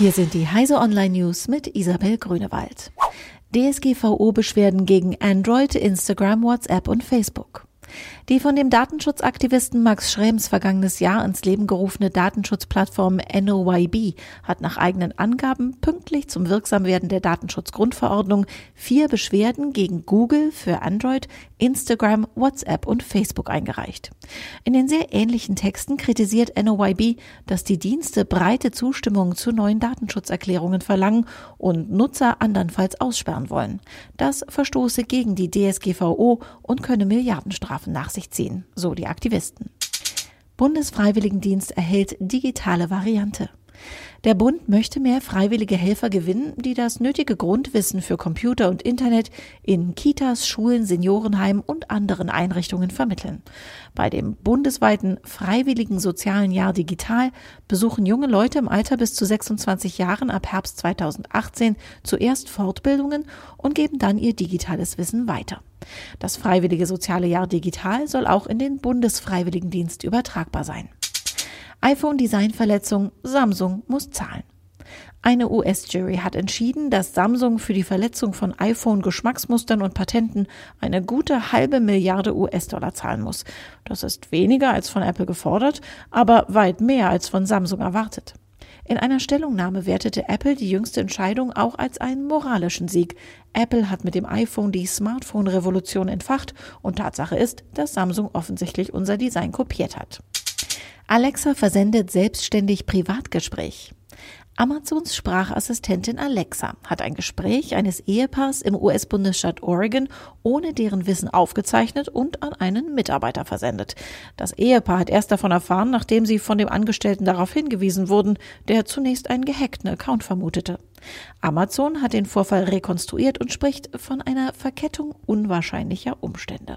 Hier sind die Heise Online News mit Isabel Grünewald. DSGVO-Beschwerden gegen Android, Instagram, WhatsApp und Facebook. Die von dem Datenschutzaktivisten Max Schrems vergangenes Jahr ins Leben gerufene Datenschutzplattform NOYB hat nach eigenen Angaben pünktlich zum Wirksamwerden der Datenschutzgrundverordnung vier Beschwerden gegen Google für Android, Instagram, WhatsApp und Facebook eingereicht. In den sehr ähnlichen Texten kritisiert NOYB, dass die Dienste breite Zustimmung zu neuen Datenschutzerklärungen verlangen und Nutzer andernfalls aussperren wollen. Das verstoße gegen die DSGVO und könne Milliardenstrafen nach sich ziehen, so die Aktivisten. Bundesfreiwilligendienst erhält digitale Variante. Der Bund möchte mehr freiwillige Helfer gewinnen, die das nötige Grundwissen für Computer und Internet in Kitas, Schulen, Seniorenheimen und anderen Einrichtungen vermitteln. Bei dem bundesweiten freiwilligen sozialen Jahr digital besuchen junge Leute im Alter bis zu 26 Jahren ab Herbst 2018 zuerst Fortbildungen und geben dann ihr digitales Wissen weiter. Das freiwillige soziale Jahr digital soll auch in den Bundesfreiwilligendienst übertragbar sein iPhone-Designverletzung, Samsung muss zahlen. Eine US-Jury hat entschieden, dass Samsung für die Verletzung von iPhone-Geschmacksmustern und Patenten eine gute halbe Milliarde US-Dollar zahlen muss. Das ist weniger als von Apple gefordert, aber weit mehr als von Samsung erwartet. In einer Stellungnahme wertete Apple die jüngste Entscheidung auch als einen moralischen Sieg. Apple hat mit dem iPhone die Smartphone-Revolution entfacht und Tatsache ist, dass Samsung offensichtlich unser Design kopiert hat. Alexa versendet selbstständig Privatgespräch. Amazons Sprachassistentin Alexa hat ein Gespräch eines Ehepaars im US-Bundesstaat Oregon ohne deren Wissen aufgezeichnet und an einen Mitarbeiter versendet. Das Ehepaar hat erst davon erfahren, nachdem sie von dem Angestellten darauf hingewiesen wurden, der zunächst einen gehackten Account vermutete. Amazon hat den Vorfall rekonstruiert und spricht von einer Verkettung unwahrscheinlicher Umstände.